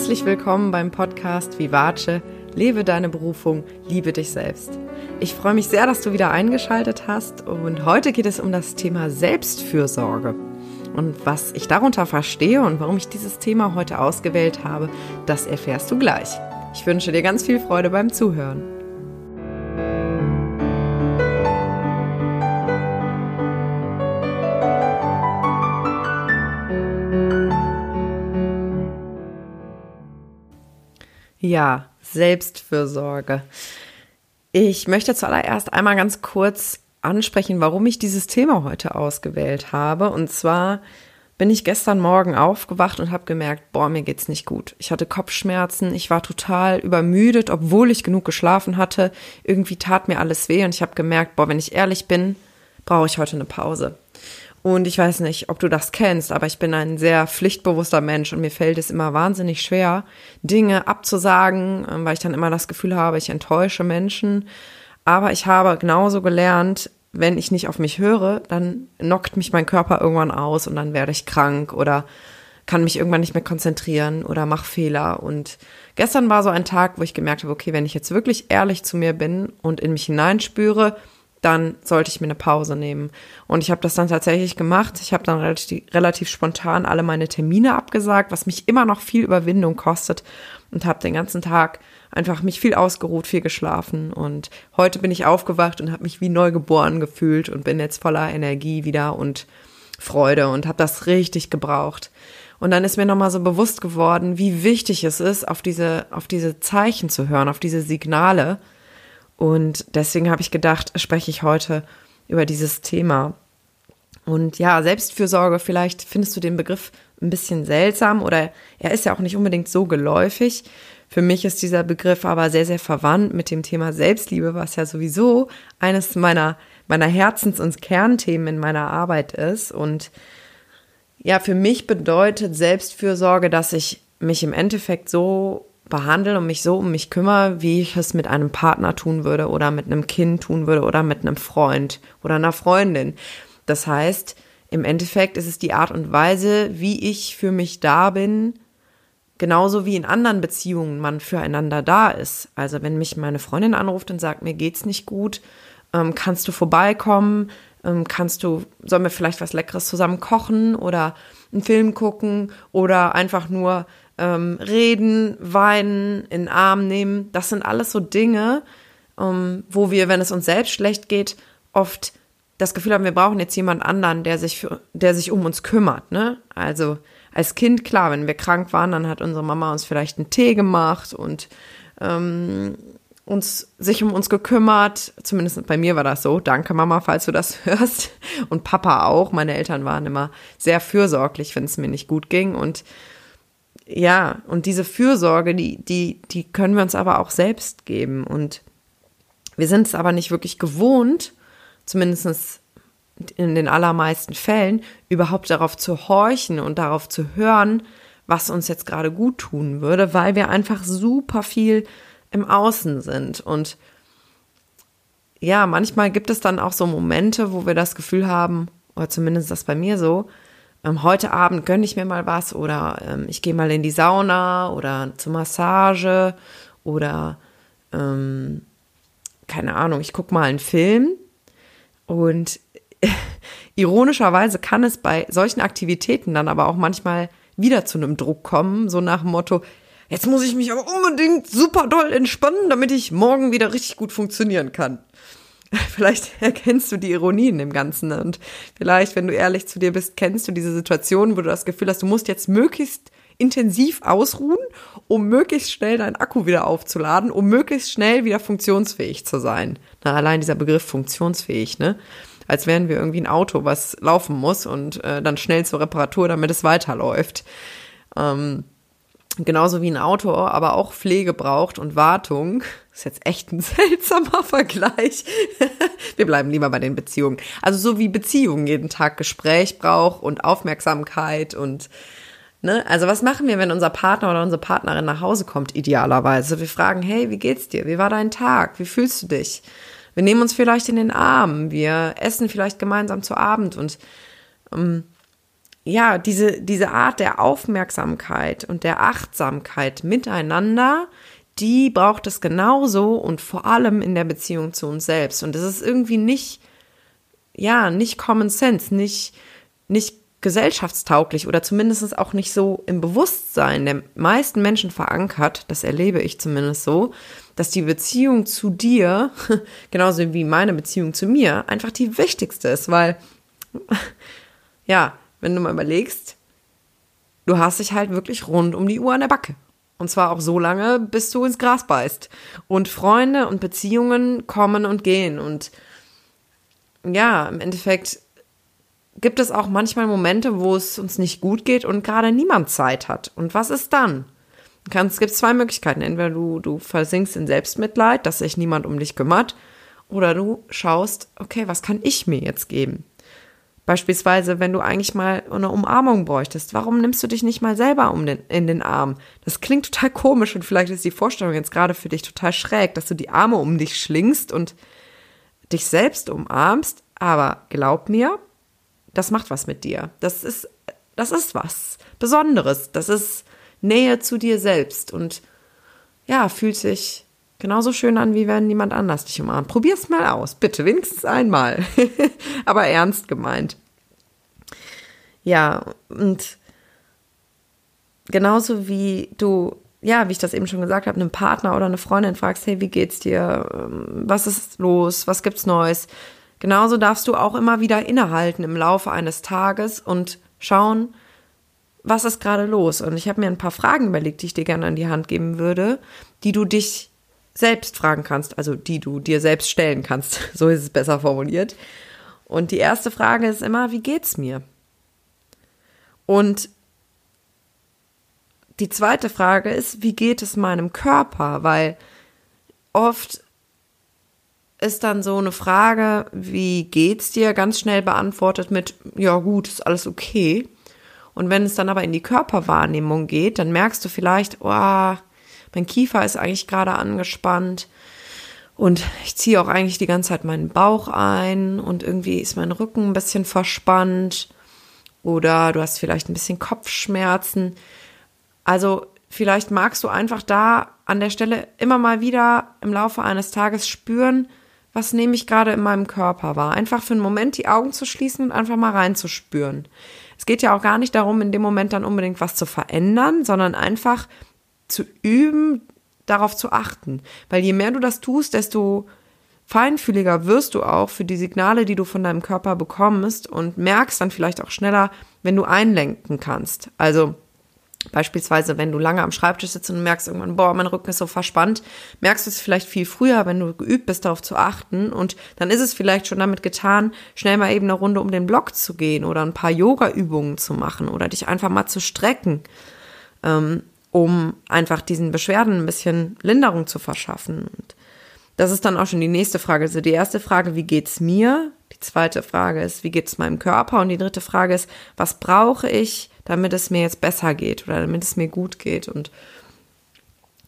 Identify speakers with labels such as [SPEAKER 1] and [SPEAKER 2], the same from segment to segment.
[SPEAKER 1] Herzlich willkommen beim Podcast Vivace. Lebe deine Berufung, liebe dich selbst. Ich freue mich sehr, dass du wieder eingeschaltet hast und heute geht es um das Thema Selbstfürsorge. Und was ich darunter verstehe und warum ich dieses Thema heute ausgewählt habe, das erfährst du gleich. Ich wünsche dir ganz viel Freude beim Zuhören. Ja, Selbstfürsorge. Ich möchte zuallererst einmal ganz kurz ansprechen, warum ich dieses Thema heute ausgewählt habe. Und zwar bin ich gestern Morgen aufgewacht und habe gemerkt, boah, mir geht's nicht gut. Ich hatte Kopfschmerzen, ich war total übermüdet, obwohl ich genug geschlafen hatte. Irgendwie tat mir alles weh und ich habe gemerkt, boah, wenn ich ehrlich bin, brauche ich heute eine Pause. Und ich weiß nicht, ob du das kennst, aber ich bin ein sehr pflichtbewusster Mensch und mir fällt es immer wahnsinnig schwer, Dinge abzusagen, ähm, weil ich dann immer das Gefühl habe, ich enttäusche Menschen. Aber ich habe genauso gelernt, wenn ich nicht auf mich höre, dann knockt mich mein Körper irgendwann aus und dann werde ich krank oder kann mich irgendwann nicht mehr konzentrieren oder mach Fehler. Und gestern war so ein Tag, wo ich gemerkt habe, okay, wenn ich jetzt wirklich ehrlich zu mir bin und in mich hineinspüre, dann sollte ich mir eine Pause nehmen. Und ich habe das dann tatsächlich gemacht. Ich habe dann relativ, relativ spontan alle meine Termine abgesagt, was mich immer noch viel Überwindung kostet und habe den ganzen Tag einfach mich viel ausgeruht, viel geschlafen und heute bin ich aufgewacht und habe mich wie neu geboren gefühlt und bin jetzt voller Energie wieder und Freude und habe das richtig gebraucht. Und dann ist mir nochmal so bewusst geworden, wie wichtig es ist, auf diese, auf diese Zeichen zu hören, auf diese Signale, und deswegen habe ich gedacht, spreche ich heute über dieses Thema. Und ja, Selbstfürsorge, vielleicht findest du den Begriff ein bisschen seltsam oder er ist ja auch nicht unbedingt so geläufig. Für mich ist dieser Begriff aber sehr, sehr verwandt mit dem Thema Selbstliebe, was ja sowieso eines meiner, meiner Herzens- und Kernthemen in meiner Arbeit ist. Und ja, für mich bedeutet Selbstfürsorge, dass ich mich im Endeffekt so behandle und mich so um mich kümmere, wie ich es mit einem Partner tun würde oder mit einem Kind tun würde oder mit einem Freund oder einer Freundin. Das heißt, im Endeffekt ist es die Art und Weise, wie ich für mich da bin, genauso wie in anderen Beziehungen man füreinander da ist. Also wenn mich meine Freundin anruft und sagt, mir geht's nicht gut, ähm, kannst du vorbeikommen, ähm, kannst du, sollen wir vielleicht was Leckeres zusammen kochen oder einen Film gucken oder einfach nur ähm, reden, weinen, in den Arm nehmen. Das sind alles so Dinge, ähm, wo wir, wenn es uns selbst schlecht geht, oft das Gefühl haben, wir brauchen jetzt jemand anderen, der sich für, der sich um uns kümmert. Ne? Also als Kind klar, wenn wir krank waren, dann hat unsere Mama uns vielleicht einen Tee gemacht und ähm, uns sich um uns gekümmert. Zumindest bei mir war das so. Danke Mama, falls du das hörst und Papa auch. Meine Eltern waren immer sehr fürsorglich, wenn es mir nicht gut ging und ja, und diese Fürsorge, die, die, die können wir uns aber auch selbst geben. Und wir sind es aber nicht wirklich gewohnt, zumindest in den allermeisten Fällen, überhaupt darauf zu horchen und darauf zu hören, was uns jetzt gerade gut tun würde, weil wir einfach super viel im Außen sind. Und ja, manchmal gibt es dann auch so Momente, wo wir das Gefühl haben, oder zumindest das bei mir so, ähm, heute Abend gönne ich mir mal was oder ähm, ich gehe mal in die Sauna oder zur Massage oder ähm, keine Ahnung, ich gucke mal einen Film und ironischerweise kann es bei solchen Aktivitäten dann aber auch manchmal wieder zu einem Druck kommen, so nach dem Motto, jetzt muss ich mich aber unbedingt super doll entspannen, damit ich morgen wieder richtig gut funktionieren kann. Vielleicht erkennst du die Ironie in dem Ganzen und vielleicht, wenn du ehrlich zu dir bist, kennst du diese Situation, wo du das Gefühl hast, du musst jetzt möglichst intensiv ausruhen, um möglichst schnell deinen Akku wieder aufzuladen, um möglichst schnell wieder funktionsfähig zu sein. Na, allein dieser Begriff funktionsfähig, ne? Als wären wir irgendwie ein Auto, was laufen muss und äh, dann schnell zur Reparatur, damit es weiterläuft. Ähm, genauso wie ein Auto, aber auch Pflege braucht und Wartung. Ist jetzt echt ein seltsamer Vergleich. Wir bleiben lieber bei den Beziehungen. Also so wie Beziehungen jeden Tag Gespräch braucht und Aufmerksamkeit und ne, also was machen wir, wenn unser Partner oder unsere Partnerin nach Hause kommt, idealerweise? Wir fragen, hey, wie geht's dir? Wie war dein Tag? Wie fühlst du dich? Wir nehmen uns vielleicht in den Arm, wir essen vielleicht gemeinsam zu Abend und ähm, ja, diese, diese Art der Aufmerksamkeit und der Achtsamkeit miteinander, die braucht es genauso und vor allem in der Beziehung zu uns selbst. Und das ist irgendwie nicht, ja, nicht Common Sense, nicht, nicht gesellschaftstauglich oder zumindest auch nicht so im Bewusstsein der meisten Menschen verankert, das erlebe ich zumindest so, dass die Beziehung zu dir, genauso wie meine Beziehung zu mir, einfach die wichtigste ist, weil, ja, wenn du mal überlegst, du hast dich halt wirklich rund um die Uhr an der Backe. Und zwar auch so lange, bis du ins Gras beißt. Und Freunde und Beziehungen kommen und gehen. Und ja, im Endeffekt gibt es auch manchmal Momente, wo es uns nicht gut geht und gerade niemand Zeit hat. Und was ist dann? es gibt zwei Möglichkeiten. Entweder du, du versinkst in Selbstmitleid, dass sich niemand um dich kümmert, oder du schaust, okay, was kann ich mir jetzt geben? Beispielsweise, wenn du eigentlich mal eine Umarmung bräuchtest, warum nimmst du dich nicht mal selber um den, in den Arm? Das klingt total komisch und vielleicht ist die Vorstellung jetzt gerade für dich total schräg, dass du die Arme um dich schlingst und dich selbst umarmst. Aber glaub mir, das macht was mit dir. Das ist, das ist was Besonderes. Das ist Nähe zu dir selbst und ja, fühlt sich genauso schön an, wie wenn niemand anders dich umarmt. Probier's mal aus, bitte, wenigstens einmal. Aber ernst gemeint. Ja, und genauso wie du, ja, wie ich das eben schon gesagt habe, einen Partner oder eine Freundin fragst, hey, wie geht's dir? Was ist los? Was gibt's Neues? Genauso darfst du auch immer wieder innehalten im Laufe eines Tages und schauen, was ist gerade los? Und ich habe mir ein paar Fragen überlegt, die ich dir gerne an die Hand geben würde, die du dich selbst fragen kannst, also die du dir selbst stellen kannst. So ist es besser formuliert. Und die erste Frage ist immer, wie geht's mir? Und die zweite Frage ist, wie geht es meinem Körper? Weil oft ist dann so eine Frage, wie geht's dir, ganz schnell beantwortet mit, ja gut, ist alles okay. Und wenn es dann aber in die Körperwahrnehmung geht, dann merkst du vielleicht, oh, mein Kiefer ist eigentlich gerade angespannt und ich ziehe auch eigentlich die ganze Zeit meinen Bauch ein und irgendwie ist mein Rücken ein bisschen verspannt oder du hast vielleicht ein bisschen Kopfschmerzen. Also vielleicht magst du einfach da an der Stelle immer mal wieder im Laufe eines Tages spüren, was nehme ich gerade in meinem Körper wahr. Einfach für einen Moment die Augen zu schließen und einfach mal reinzuspüren. Es geht ja auch gar nicht darum, in dem Moment dann unbedingt was zu verändern, sondern einfach zu üben, darauf zu achten. Weil je mehr du das tust, desto feinfühliger wirst du auch für die Signale, die du von deinem Körper bekommst und merkst dann vielleicht auch schneller, wenn du einlenken kannst. Also Beispielsweise, wenn du lange am Schreibtisch sitzt und merkst irgendwann, boah, mein Rücken ist so verspannt, merkst du es vielleicht viel früher, wenn du geübt bist, darauf zu achten. Und dann ist es vielleicht schon damit getan, schnell mal eben eine Runde um den Block zu gehen oder ein paar Yoga-Übungen zu machen oder dich einfach mal zu strecken, ähm, um einfach diesen Beschwerden ein bisschen Linderung zu verschaffen. Und das ist dann auch schon die nächste Frage. Also die erste Frage, wie geht's mir? Die zweite Frage ist, wie geht's meinem Körper? Und die dritte Frage ist, was brauche ich, damit es mir jetzt besser geht oder damit es mir gut geht. Und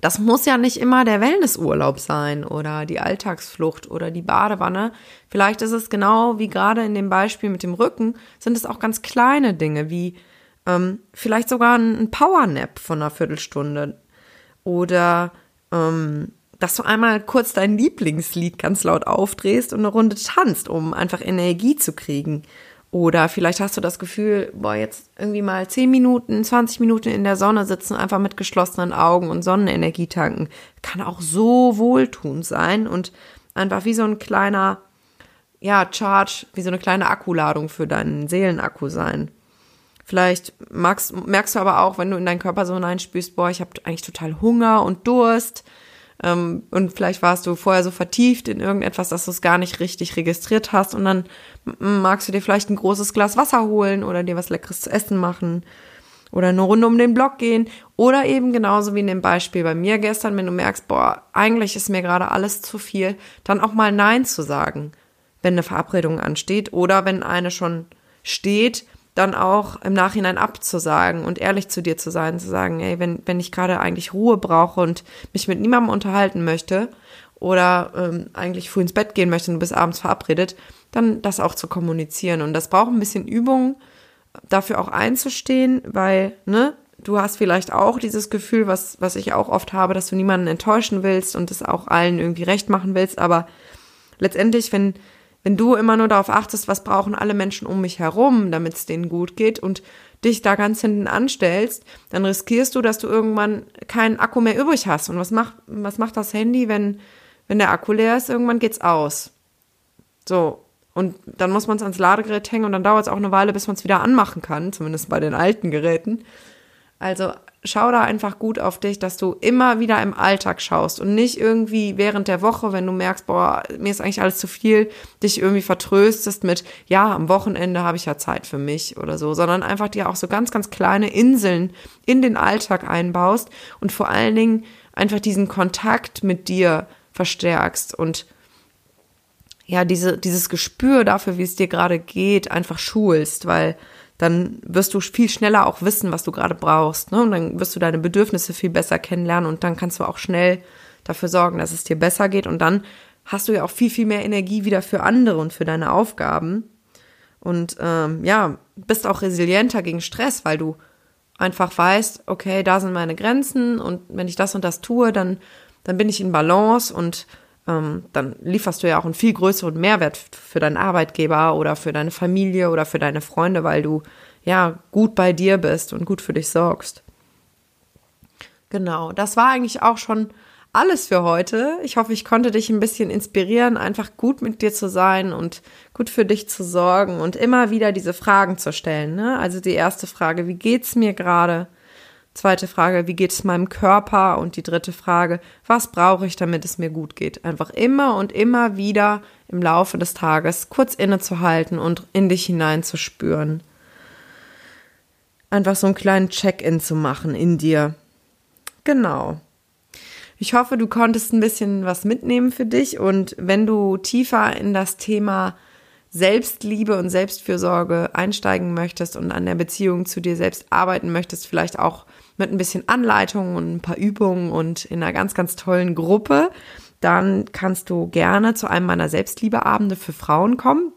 [SPEAKER 1] das muss ja nicht immer der Wellnessurlaub sein oder die Alltagsflucht oder die Badewanne. Vielleicht ist es genau wie gerade in dem Beispiel mit dem Rücken, sind es auch ganz kleine Dinge wie ähm, vielleicht sogar ein Powernap von einer Viertelstunde oder ähm, dass du einmal kurz dein Lieblingslied ganz laut aufdrehst und eine Runde tanzt, um einfach Energie zu kriegen. Oder vielleicht hast du das Gefühl, boah, jetzt irgendwie mal 10 Minuten, 20 Minuten in der Sonne sitzen, einfach mit geschlossenen Augen und Sonnenenergie tanken. Kann auch so wohltuend sein und einfach wie so ein kleiner, ja, Charge, wie so eine kleine Akkuladung für deinen Seelenakku sein. Vielleicht magst, merkst du aber auch, wenn du in deinen Körper so hineinspürst, boah, ich habe eigentlich total Hunger und Durst. Ähm, und vielleicht warst du vorher so vertieft in irgendetwas, dass du es gar nicht richtig registriert hast. Und dann magst du dir vielleicht ein großes Glas Wasser holen oder dir was Leckeres zu essen machen. Oder eine Runde um den Block gehen. Oder eben genauso wie in dem Beispiel bei mir gestern, wenn du merkst, boah, eigentlich ist mir gerade alles zu viel, dann auch mal Nein zu sagen, wenn eine Verabredung ansteht oder wenn eine schon steht, dann auch im Nachhinein abzusagen und ehrlich zu dir zu sein, zu sagen, ey, wenn, wenn ich gerade eigentlich Ruhe brauche und mich mit niemandem unterhalten möchte oder ähm, eigentlich früh ins Bett gehen möchte und du bist abends verabredet, dann das auch zu kommunizieren. Und das braucht ein bisschen Übung, dafür auch einzustehen, weil, ne, du hast vielleicht auch dieses Gefühl, was, was ich auch oft habe, dass du niemanden enttäuschen willst und es auch allen irgendwie recht machen willst, aber letztendlich, wenn, wenn du immer nur darauf achtest, was brauchen alle Menschen um mich herum, damit es denen gut geht und dich da ganz hinten anstellst, dann riskierst du, dass du irgendwann keinen Akku mehr übrig hast. Und was macht, was macht das Handy, wenn, wenn der Akku leer ist? Irgendwann geht's aus. So. Und dann muss man es ans Ladegerät hängen und dann dauert es auch eine Weile, bis man es wieder anmachen kann, zumindest bei den alten Geräten. Also schau da einfach gut auf dich, dass du immer wieder im Alltag schaust und nicht irgendwie während der Woche, wenn du merkst, boah, mir ist eigentlich alles zu viel, dich irgendwie vertröstest mit, ja, am Wochenende habe ich ja Zeit für mich oder so, sondern einfach dir auch so ganz, ganz kleine Inseln in den Alltag einbaust und vor allen Dingen einfach diesen Kontakt mit dir verstärkst und ja, diese, dieses Gespür dafür, wie es dir gerade geht, einfach schulst, weil dann wirst du viel schneller auch wissen, was du gerade brauchst. Ne? Und dann wirst du deine Bedürfnisse viel besser kennenlernen und dann kannst du auch schnell dafür sorgen, dass es dir besser geht. Und dann hast du ja auch viel, viel mehr Energie wieder für andere und für deine Aufgaben. Und ähm, ja, bist auch resilienter gegen Stress, weil du einfach weißt, okay, da sind meine Grenzen und wenn ich das und das tue, dann, dann bin ich in Balance und ähm, dann lieferst du ja auch einen viel größeren Mehrwert für deinen Arbeitgeber oder für deine Familie oder für deine Freunde, weil du ja gut bei dir bist und gut für dich sorgst. Genau, das war eigentlich auch schon alles für heute. Ich hoffe, ich konnte dich ein bisschen inspirieren, einfach gut mit dir zu sein und gut für dich zu sorgen und immer wieder diese Fragen zu stellen. Ne? Also die erste Frage, wie geht's mir gerade? Zweite Frage, wie geht es meinem Körper? Und die dritte Frage, was brauche ich, damit es mir gut geht? Einfach immer und immer wieder im Laufe des Tages kurz innezuhalten und in dich hineinzuspüren. Einfach so einen kleinen Check-in zu machen in dir. Genau. Ich hoffe, du konntest ein bisschen was mitnehmen für dich und wenn du tiefer in das Thema Selbstliebe und Selbstfürsorge einsteigen möchtest und an der Beziehung zu dir selbst arbeiten möchtest, vielleicht auch mit ein bisschen Anleitung und ein paar Übungen und in einer ganz, ganz tollen Gruppe, dann kannst du gerne zu einem meiner Selbstliebeabende für Frauen kommen.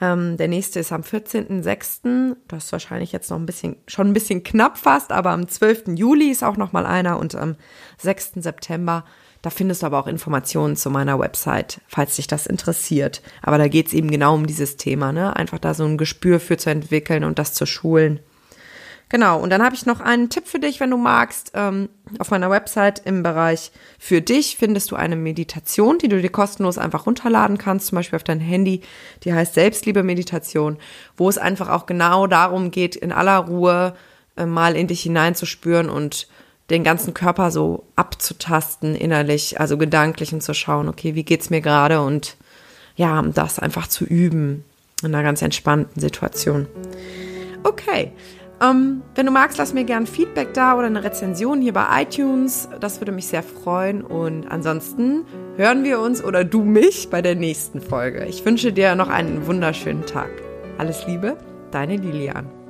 [SPEAKER 1] Ähm, der nächste ist am 14.06. Das ist wahrscheinlich jetzt noch ein bisschen, schon ein bisschen knapp fast, aber am 12. Juli ist auch noch mal einer und am 6. September da findest du aber auch Informationen zu meiner Website, falls dich das interessiert. Aber da geht es eben genau um dieses Thema, ne? Einfach da so ein Gespür für zu entwickeln und das zu schulen. Genau, und dann habe ich noch einen Tipp für dich, wenn du magst. Ähm, auf meiner Website im Bereich für dich findest du eine Meditation, die du dir kostenlos einfach runterladen kannst, zum Beispiel auf dein Handy. Die heißt Selbstliebe-Meditation, wo es einfach auch genau darum geht, in aller Ruhe äh, mal in dich hineinzuspüren und den ganzen Körper so abzutasten innerlich, also gedanklich und zu schauen, okay, wie geht's mir gerade und ja, das einfach zu üben in einer ganz entspannten Situation. Okay, ähm, wenn du magst, lass mir gerne Feedback da oder eine Rezension hier bei iTunes. Das würde mich sehr freuen. Und ansonsten hören wir uns oder du mich bei der nächsten Folge. Ich wünsche dir noch einen wunderschönen Tag. Alles Liebe, deine Lilian.